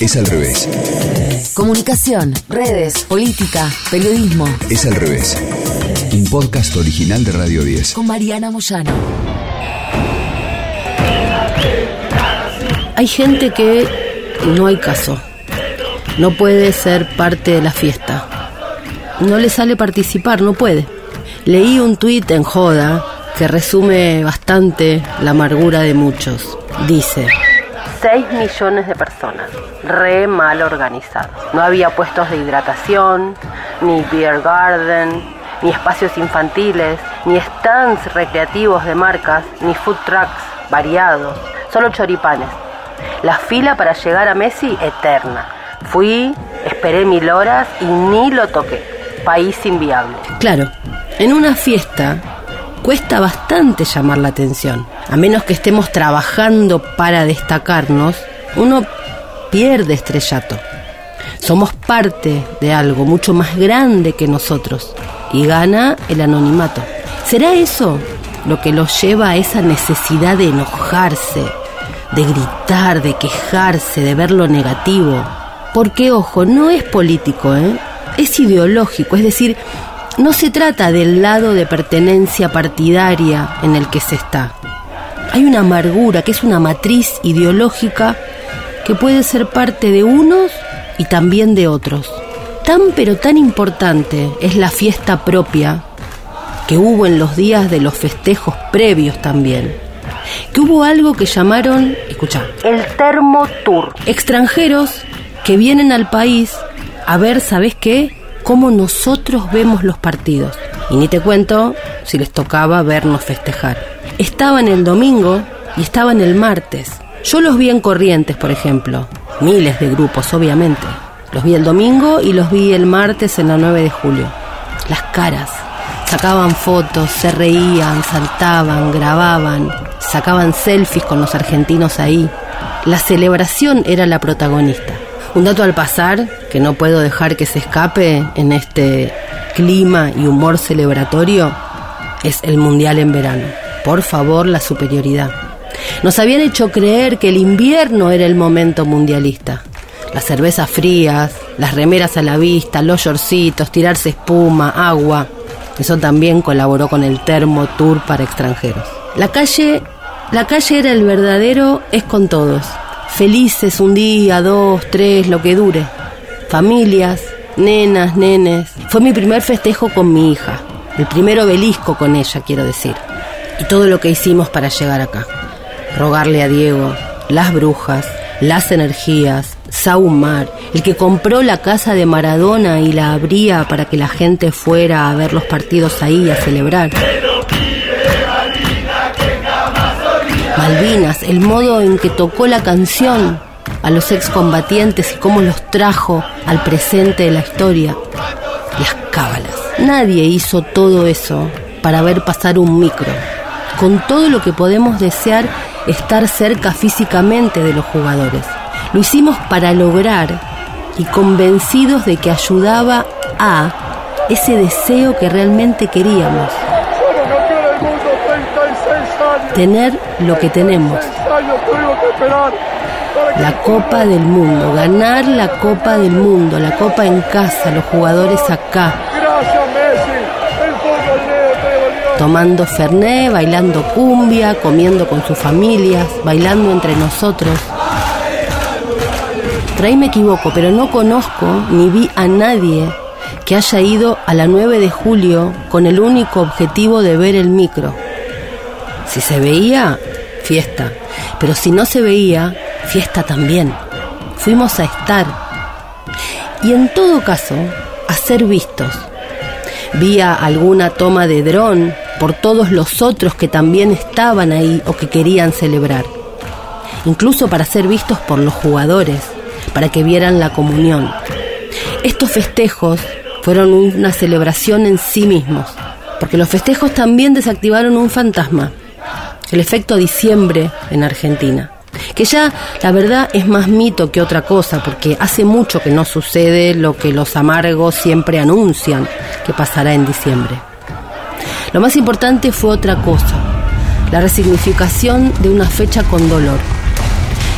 Es al revés. Comunicación, redes, política, periodismo. Es al revés. Un podcast original de Radio 10. Con Mariana Moyano. Hay gente que no hay caso. No puede ser parte de la fiesta. No le sale participar, no puede. Leí un tuit en joda que resume bastante la amargura de muchos. Dice, 6 millones de personas, re mal organizados. No había puestos de hidratación, ni beer garden, ni espacios infantiles, ni stands recreativos de marcas, ni food trucks variados, solo choripanes. La fila para llegar a Messi eterna. Fui, esperé mil horas y ni lo toqué. País inviable. Claro, en una fiesta cuesta bastante llamar la atención. A menos que estemos trabajando para destacarnos, uno pierde estrellato. Somos parte de algo mucho más grande que nosotros y gana el anonimato. ¿Será eso lo que los lleva a esa necesidad de enojarse, de gritar, de quejarse, de ver lo negativo? Porque, ojo, no es político, ¿eh? es ideológico, es decir, no se trata del lado de pertenencia partidaria en el que se está. Hay una amargura que es una matriz ideológica que puede ser parte de unos y también de otros. Tan pero tan importante es la fiesta propia que hubo en los días de los festejos previos también. Que hubo algo que llamaron, escucha, el Termo Tour. Extranjeros que vienen al país a ver, ¿sabes qué? cómo nosotros vemos los partidos. Y ni te cuento si les tocaba vernos festejar. Estaban el domingo y estaban el martes. Yo los vi en Corrientes, por ejemplo. Miles de grupos, obviamente. Los vi el domingo y los vi el martes en la 9 de julio. Las caras. Sacaban fotos, se reían, saltaban, grababan, sacaban selfies con los argentinos ahí. La celebración era la protagonista. Un dato al pasar que no puedo dejar que se escape en este clima y humor celebratorio es el Mundial en verano. Por favor, la superioridad. Nos habían hecho creer que el invierno era el momento mundialista. Las cervezas frías, las remeras a la vista, los shortcitos, tirarse espuma, agua. Eso también colaboró con el Termo Tour para extranjeros. La calle, la calle era el verdadero es con todos felices un día, dos, tres, lo que dure. Familias, nenas, nenes. Fue mi primer festejo con mi hija, el primer obelisco con ella, quiero decir. Y todo lo que hicimos para llegar acá. Rogarle a Diego, las brujas, las energías, Saumar, el que compró la casa de Maradona y la abría para que la gente fuera a ver los partidos ahí, a celebrar. Malvinas, el modo en que tocó la canción a los excombatientes y cómo los trajo al presente de la historia. Las cábalas. Nadie hizo todo eso para ver pasar un micro. Con todo lo que podemos desear estar cerca físicamente de los jugadores. Lo hicimos para lograr y convencidos de que ayudaba a ese deseo que realmente queríamos tener lo que tenemos. La Copa del Mundo, ganar la Copa del Mundo, la Copa en casa, los jugadores acá. Tomando Ferné, bailando cumbia, comiendo con sus familias, bailando entre nosotros. Por ahí me equivoco, pero no conozco ni vi a nadie que haya ido a la 9 de julio con el único objetivo de ver el micro si se veía, fiesta. Pero si no se veía, fiesta también. Fuimos a estar. Y en todo caso, a ser vistos. Vía alguna toma de dron por todos los otros que también estaban ahí o que querían celebrar. Incluso para ser vistos por los jugadores, para que vieran la comunión. Estos festejos fueron una celebración en sí mismos, porque los festejos también desactivaron un fantasma, el efecto diciembre en Argentina. Que ya la verdad es más mito que otra cosa, porque hace mucho que no sucede lo que los amargos siempre anuncian que pasará en diciembre. Lo más importante fue otra cosa, la resignificación de una fecha con dolor.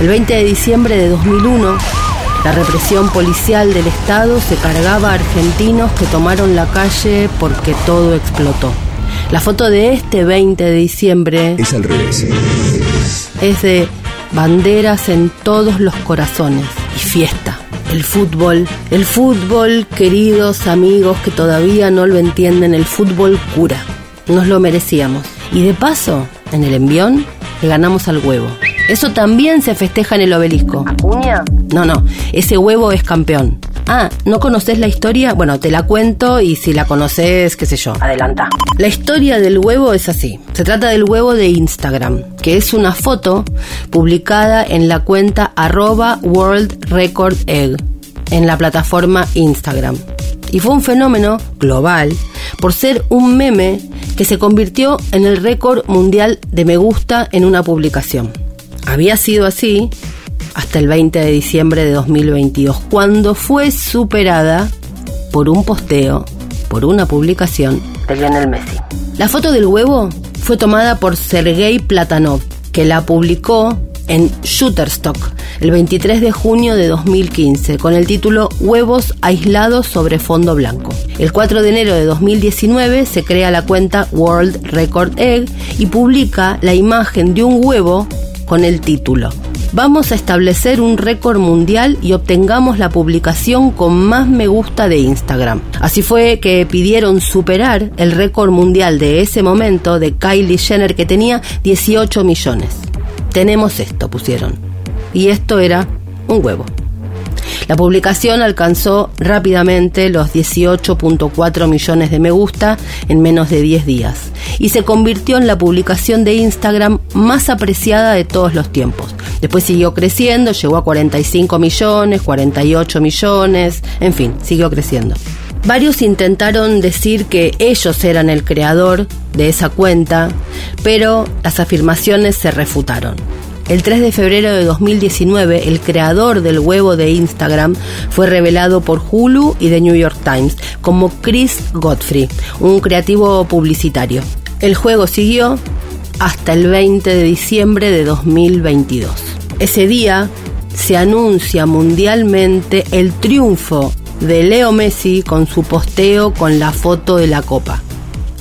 El 20 de diciembre de 2001, La represión policial del Estado se cargaba a argentinos que tomaron la calle porque todo explotó. La foto de este 20 de diciembre Es al revés. es de banderas en todos los corazones y fiesta. El fútbol, el fútbol, queridos amigos que todavía no lo entienden, el fútbol cura. Nos lo merecíamos. Y de paso, en el envión, le ganamos al huevo. Eso también se festeja en el obelisco. ¿Acuña? No, no, ese huevo es campeón. Ah, ¿no conoces la historia? Bueno, te la cuento y si la conoces, qué sé yo. Adelanta. La historia del huevo es así. Se trata del huevo de Instagram, que es una foto publicada en la cuenta arroba World Record Egg en la plataforma Instagram. Y fue un fenómeno global por ser un meme que se convirtió en el récord mundial de me gusta en una publicación. Había sido así hasta el 20 de diciembre de 2022, cuando fue superada por un posteo, por una publicación de Lionel Messi. La foto del huevo fue tomada por Sergei Platanov, que la publicó en Shutterstock el 23 de junio de 2015 con el título Huevos aislados sobre fondo blanco. El 4 de enero de 2019 se crea la cuenta World Record Egg y publica la imagen de un huevo con el título Vamos a establecer un récord mundial y obtengamos la publicación con más me gusta de Instagram. Así fue que pidieron superar el récord mundial de ese momento de Kylie Jenner que tenía 18 millones. Tenemos esto, pusieron. Y esto era un huevo. La publicación alcanzó rápidamente los 18.4 millones de me gusta en menos de 10 días y se convirtió en la publicación de Instagram más apreciada de todos los tiempos. Después siguió creciendo, llegó a 45 millones, 48 millones, en fin, siguió creciendo. Varios intentaron decir que ellos eran el creador de esa cuenta, pero las afirmaciones se refutaron. El 3 de febrero de 2019, el creador del huevo de Instagram fue revelado por Hulu y The New York Times como Chris Godfrey, un creativo publicitario. El juego siguió hasta el 20 de diciembre de 2022. Ese día se anuncia mundialmente el triunfo de Leo Messi con su posteo con la foto de la copa.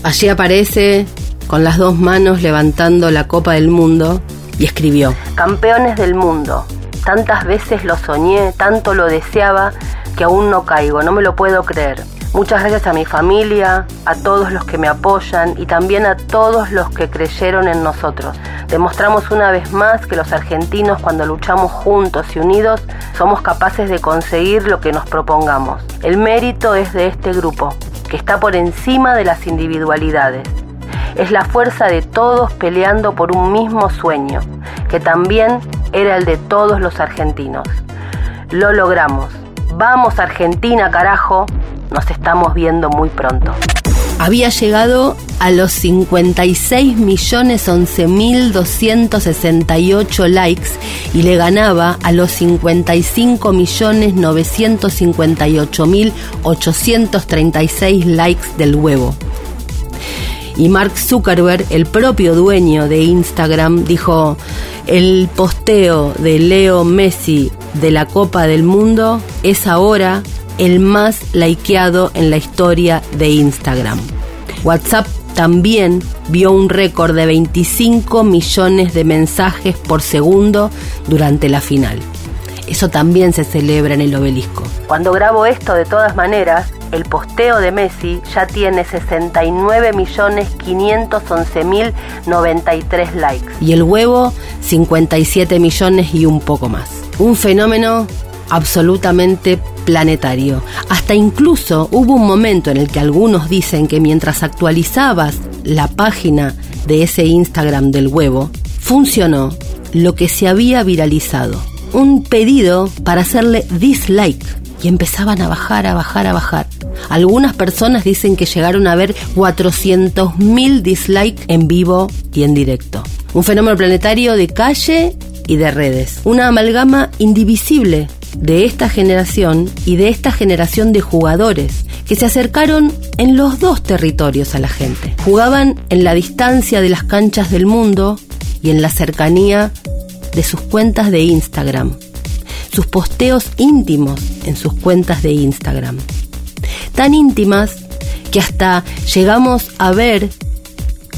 Allí aparece con las dos manos levantando la copa del mundo y escribió, Campeones del mundo, tantas veces lo soñé, tanto lo deseaba, que aún no caigo, no me lo puedo creer. Muchas gracias a mi familia, a todos los que me apoyan y también a todos los que creyeron en nosotros. Demostramos una vez más que los argentinos cuando luchamos juntos y unidos somos capaces de conseguir lo que nos propongamos. El mérito es de este grupo, que está por encima de las individualidades es la fuerza de todos peleando por un mismo sueño, que también era el de todos los argentinos. Lo logramos. Vamos Argentina, carajo. Nos estamos viendo muy pronto. Había llegado a los 56 millones 11 mil 268 likes y le ganaba a los 55 millones 958 mil 836 likes del huevo. Y Mark Zuckerberg, el propio dueño de Instagram, dijo, el posteo de Leo Messi de la Copa del Mundo es ahora el más likeado en la historia de Instagram. WhatsApp también vio un récord de 25 millones de mensajes por segundo durante la final. Eso también se celebra en el obelisco. Cuando grabo esto, de todas maneras, el posteo de Messi ya tiene 69.511.093 likes. Y el huevo, 57 millones y un poco más. Un fenómeno absolutamente planetario. Hasta incluso hubo un momento en el que algunos dicen que mientras actualizabas la página de ese Instagram del huevo, funcionó lo que se había viralizado. Un pedido para hacerle dislike y empezaban a bajar, a bajar, a bajar. Algunas personas dicen que llegaron a ver 400.000 dislikes en vivo y en directo. Un fenómeno planetario de calle y de redes. Una amalgama indivisible de esta generación y de esta generación de jugadores que se acercaron en los dos territorios a la gente. Jugaban en la distancia de las canchas del mundo y en la cercanía de sus cuentas de Instagram. sus posteos íntimos en sus cuentas de Instagram. Tan íntimas que hasta llegamos a ver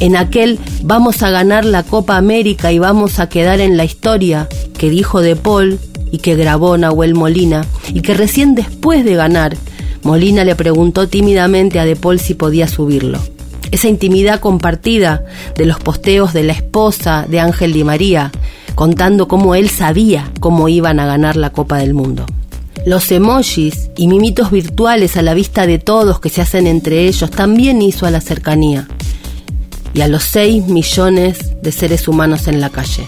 en aquel vamos a ganar la Copa América y vamos a quedar en la historia que dijo De Paul y que grabó Nahuel Molina y que recién después de ganar Molina le preguntó tímidamente a De Paul si podía subirlo. Esa intimidad compartida de los posteos de la esposa de Ángel Di María, contando cómo él sabía cómo iban a ganar la Copa del Mundo. Los emojis y mimitos virtuales a la vista de todos que se hacen entre ellos también hizo a la cercanía y a los 6 millones de seres humanos en la calle.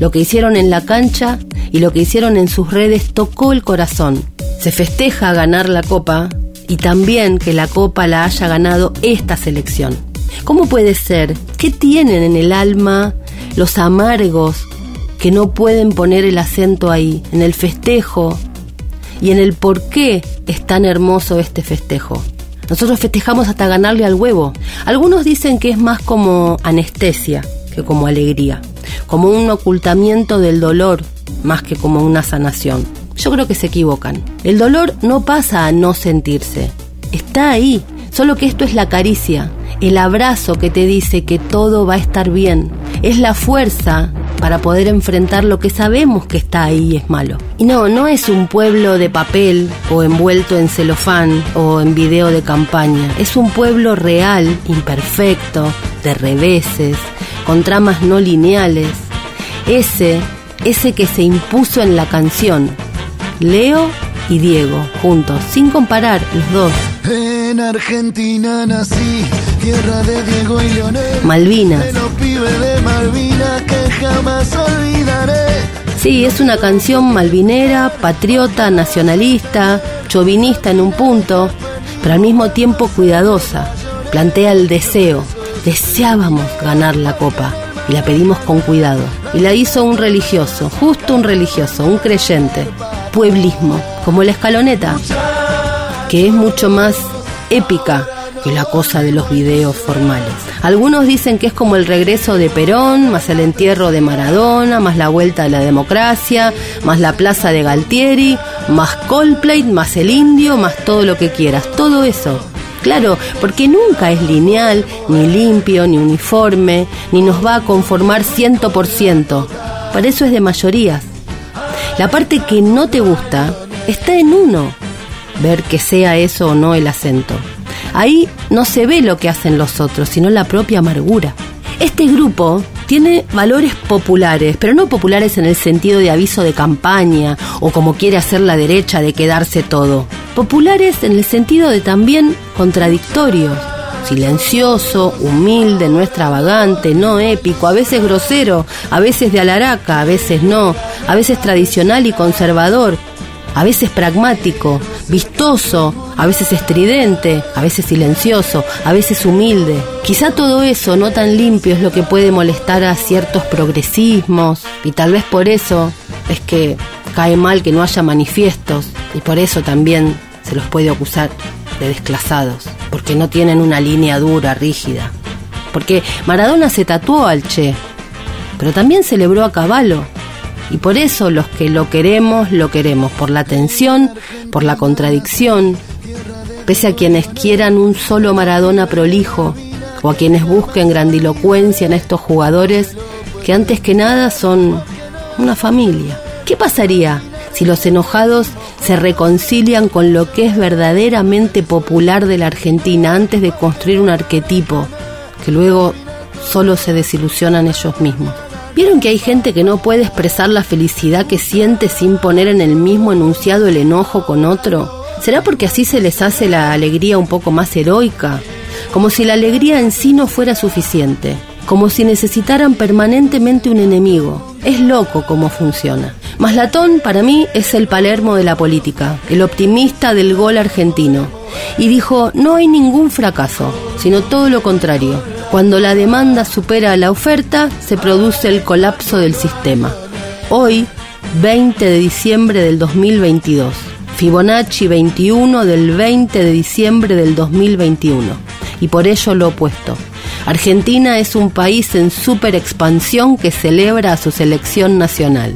Lo que hicieron en la cancha y lo que hicieron en sus redes tocó el corazón. Se festeja ganar la copa y también que la copa la haya ganado esta selección. ¿Cómo puede ser? ¿Qué tienen en el alma los amargos que no pueden poner el acento ahí, en el festejo y en el por qué es tan hermoso este festejo? Nosotros festejamos hasta ganarle al huevo. Algunos dicen que es más como anestesia que como alegría, como un ocultamiento del dolor más que como una sanación. Yo creo que se equivocan. El dolor no pasa a no sentirse, está ahí, solo que esto es la caricia, el abrazo que te dice que todo va a estar bien, es la fuerza para poder enfrentar lo que sabemos que está ahí y es malo. Y no, no es un pueblo de papel o envuelto en celofán o en video de campaña. Es un pueblo real, imperfecto, de reveses, con tramas no lineales. Ese, ese que se impuso en la canción. Leo y Diego, juntos, sin comparar los dos. En Argentina nací, tierra de Diego y Leonel. Malvinas. De los pibes de Malvinas que jamás olvidaré. Sí, es una canción malvinera, patriota, nacionalista, chauvinista en un punto, pero al mismo tiempo cuidadosa. Plantea el deseo. Deseábamos ganar la copa y la pedimos con cuidado. Y la hizo un religioso, justo un religioso, un creyente. Pueblismo, como la escaloneta, que es mucho más épica la cosa de los videos formales. Algunos dicen que es como el regreso de Perón, más el entierro de Maradona, más la vuelta de la democracia, más la plaza de Galtieri, más Coldplay, más el indio, más todo lo que quieras. Todo eso. Claro, porque nunca es lineal, ni limpio, ni uniforme, ni nos va a conformar ciento por ciento. Para eso es de mayorías. La parte que no te gusta está en uno, ver que sea eso o no el acento. Ahí no se ve lo que hacen los otros, sino la propia amargura. Este grupo tiene valores populares, pero no populares en el sentido de aviso de campaña o como quiere hacer la derecha de quedarse todo. Populares en el sentido de también contradictorios. Silencioso, humilde, no extravagante, no épico, a veces grosero, a veces de alaraca, a veces no, a veces tradicional y conservador, a veces pragmático, vistoso, a veces estridente, a veces silencioso, a veces humilde. Quizá todo eso no tan limpio es lo que puede molestar a ciertos progresismos y tal vez por eso es que cae mal que no haya manifiestos y por eso también se los puede acusar de desclasados, porque no tienen una línea dura, rígida. Porque Maradona se tatuó al Che, pero también celebró a Caballo y por eso los que lo queremos, lo queremos, por la tensión, por la contradicción, pese a quienes quieran un solo Maradona prolijo, o a quienes busquen grandilocuencia en estos jugadores, que antes que nada son una familia. ¿Qué pasaría si los enojados se reconcilian con lo que es verdaderamente popular de la Argentina antes de construir un arquetipo que luego solo se desilusionan ellos mismos? ¿Vieron que hay gente que no puede expresar la felicidad que siente sin poner en el mismo enunciado el enojo con otro? ¿Será porque así se les hace la alegría un poco más heroica? Como si la alegría en sí no fuera suficiente, como si necesitaran permanentemente un enemigo. Es loco cómo funciona. Maslatón para mí es el Palermo de la política, el optimista del gol argentino. Y dijo, no hay ningún fracaso, sino todo lo contrario. Cuando la demanda supera la oferta, se produce el colapso del sistema. Hoy, 20 de diciembre del 2022. Fibonacci 21 del 20 de diciembre del 2021. Y por ello lo opuesto. Argentina es un país en super expansión que celebra a su selección nacional.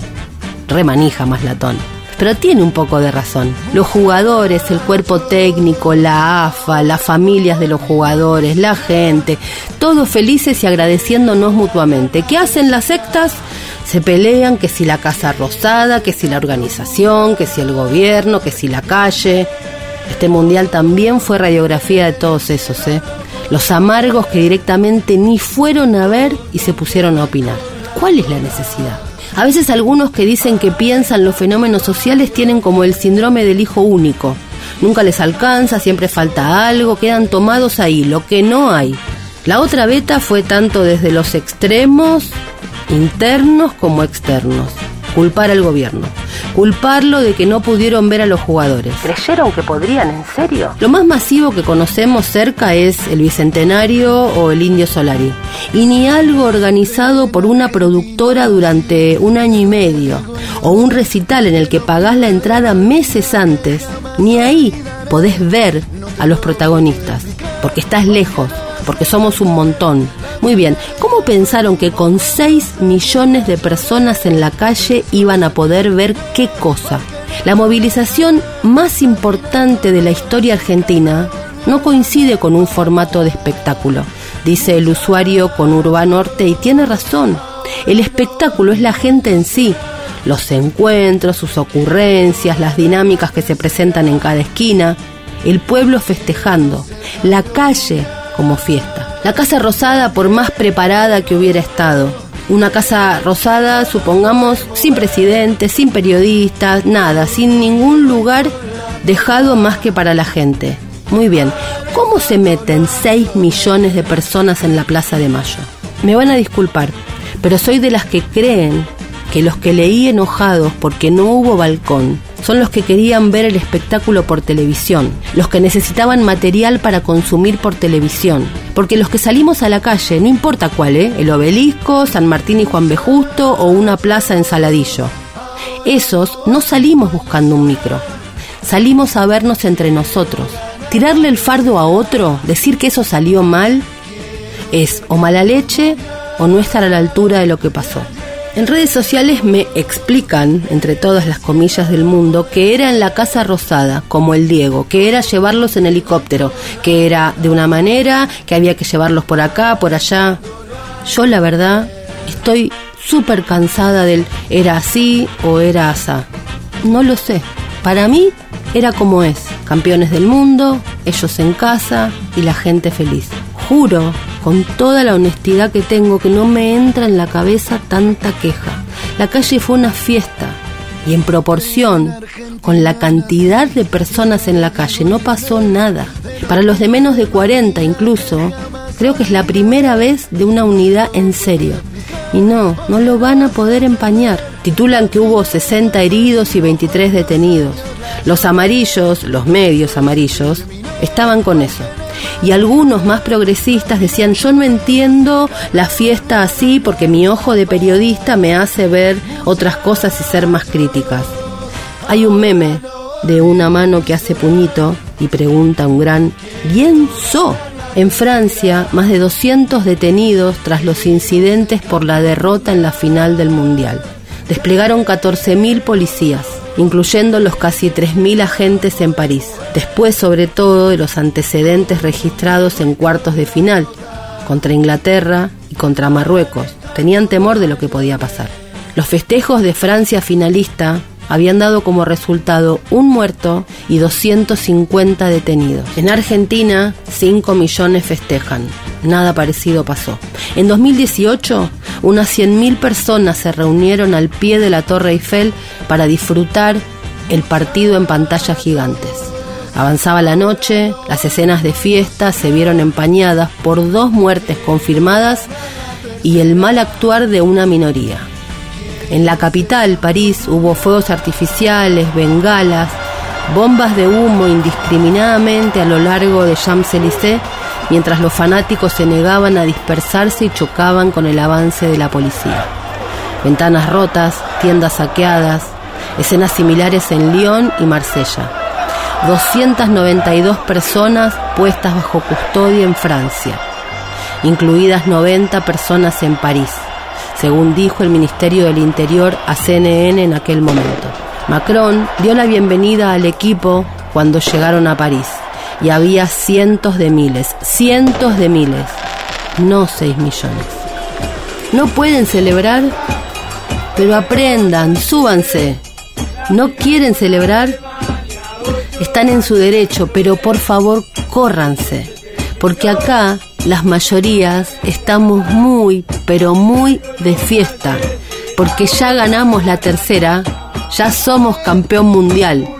Remanija más latón. Pero tiene un poco de razón. Los jugadores, el cuerpo técnico, la AFA, las familias de los jugadores, la gente, todos felices y agradeciéndonos mutuamente. ¿Qué hacen las sectas? Se pelean que si la Casa Rosada, que si la organización, que si el gobierno, que si la calle. Este mundial también fue radiografía de todos esos, ¿eh? Los amargos que directamente ni fueron a ver y se pusieron a opinar. ¿Cuál es la necesidad? A veces algunos que dicen que piensan los fenómenos sociales tienen como el síndrome del hijo único. Nunca les alcanza, siempre falta algo, quedan tomados ahí, lo que no hay. La otra beta fue tanto desde los extremos internos como externos culpar al gobierno, culparlo de que no pudieron ver a los jugadores. ¿Creyeron que podrían, en serio? Lo más masivo que conocemos cerca es el Bicentenario o el Indio Solari. Y ni algo organizado por una productora durante un año y medio, o un recital en el que pagás la entrada meses antes, ni ahí podés ver a los protagonistas, porque estás lejos, porque somos un montón. Muy bien, ¿cómo pensaron que con 6 millones de personas en la calle iban a poder ver qué cosa? La movilización más importante de la historia argentina no coincide con un formato de espectáculo, dice el usuario con Urbano Norte y tiene razón. El espectáculo es la gente en sí, los encuentros, sus ocurrencias, las dinámicas que se presentan en cada esquina, el pueblo festejando, la calle como fiesta. La Casa Rosada, por más preparada que hubiera estado, una Casa Rosada, supongamos, sin presidente, sin periodistas, nada, sin ningún lugar dejado más que para la gente. Muy bien, ¿cómo se meten 6 millones de personas en la Plaza de Mayo? Me van a disculpar, pero soy de las que creen que los que leí enojados porque no hubo balcón son los que querían ver el espectáculo por televisión, los que necesitaban material para consumir por televisión, porque los que salimos a la calle, no importa cuál, ¿eh? el obelisco, San Martín y Juan B. Justo o una plaza en Saladillo, esos no salimos buscando un micro, salimos a vernos entre nosotros. Tirarle el fardo a otro, decir que eso salió mal, es o mala leche o no estar a la altura de lo que pasó. En redes sociales me explican, entre todas las comillas del mundo, que era en la Casa Rosada, como el Diego, que era llevarlos en helicóptero, que era de una manera, que había que llevarlos por acá, por allá. Yo la verdad estoy súper cansada del era así o era asá. No lo sé. Para mí era como es. Campeones del mundo, ellos en casa y la gente feliz. Juro con toda la honestidad que tengo que no me entra en la cabeza tanta queja. La calle fue una fiesta y en proporción con la cantidad de personas en la calle no pasó nada. Para los de menos de 40 incluso, creo que es la primera vez de una unidad en serio. Y no, no lo van a poder empañar. Titulan que hubo 60 heridos y 23 detenidos. Los amarillos, los medios amarillos, estaban con eso y algunos más progresistas decían yo no entiendo la fiesta así porque mi ojo de periodista me hace ver otras cosas y ser más críticas. Hay un meme de una mano que hace puñito y pregunta un gran ¿Quién so? En Francia, más de 200 detenidos tras los incidentes por la derrota en la final del Mundial. Desplegaron 14.000 policías incluyendo los casi 3.000 agentes en París, después sobre todo de los antecedentes registrados en cuartos de final, contra Inglaterra y contra Marruecos. Tenían temor de lo que podía pasar. Los festejos de Francia finalista habían dado como resultado un muerto y 250 detenidos. En Argentina, 5 millones festejan. Nada parecido pasó. En 2018, unas 100.000 personas se reunieron al pie de la Torre Eiffel para disfrutar el partido en pantallas gigantes. Avanzaba la noche, las escenas de fiesta se vieron empañadas por dos muertes confirmadas y el mal actuar de una minoría. En la capital, París, hubo fuegos artificiales, bengalas, bombas de humo indiscriminadamente a lo largo de Champs-Élysées, mientras los fanáticos se negaban a dispersarse y chocaban con el avance de la policía. Ventanas rotas, tiendas saqueadas, escenas similares en Lyon y Marsella. 292 personas puestas bajo custodia en Francia, incluidas 90 personas en París según dijo el Ministerio del Interior a CNN en aquel momento. Macron dio la bienvenida al equipo cuando llegaron a París y había cientos de miles, cientos de miles, no seis millones. ¿No pueden celebrar? Pero aprendan, súbanse. ¿No quieren celebrar? Están en su derecho, pero por favor córranse, porque acá las mayorías estamos muy, pero muy de fiesta, porque ya ganamos la tercera, ya somos campeón mundial.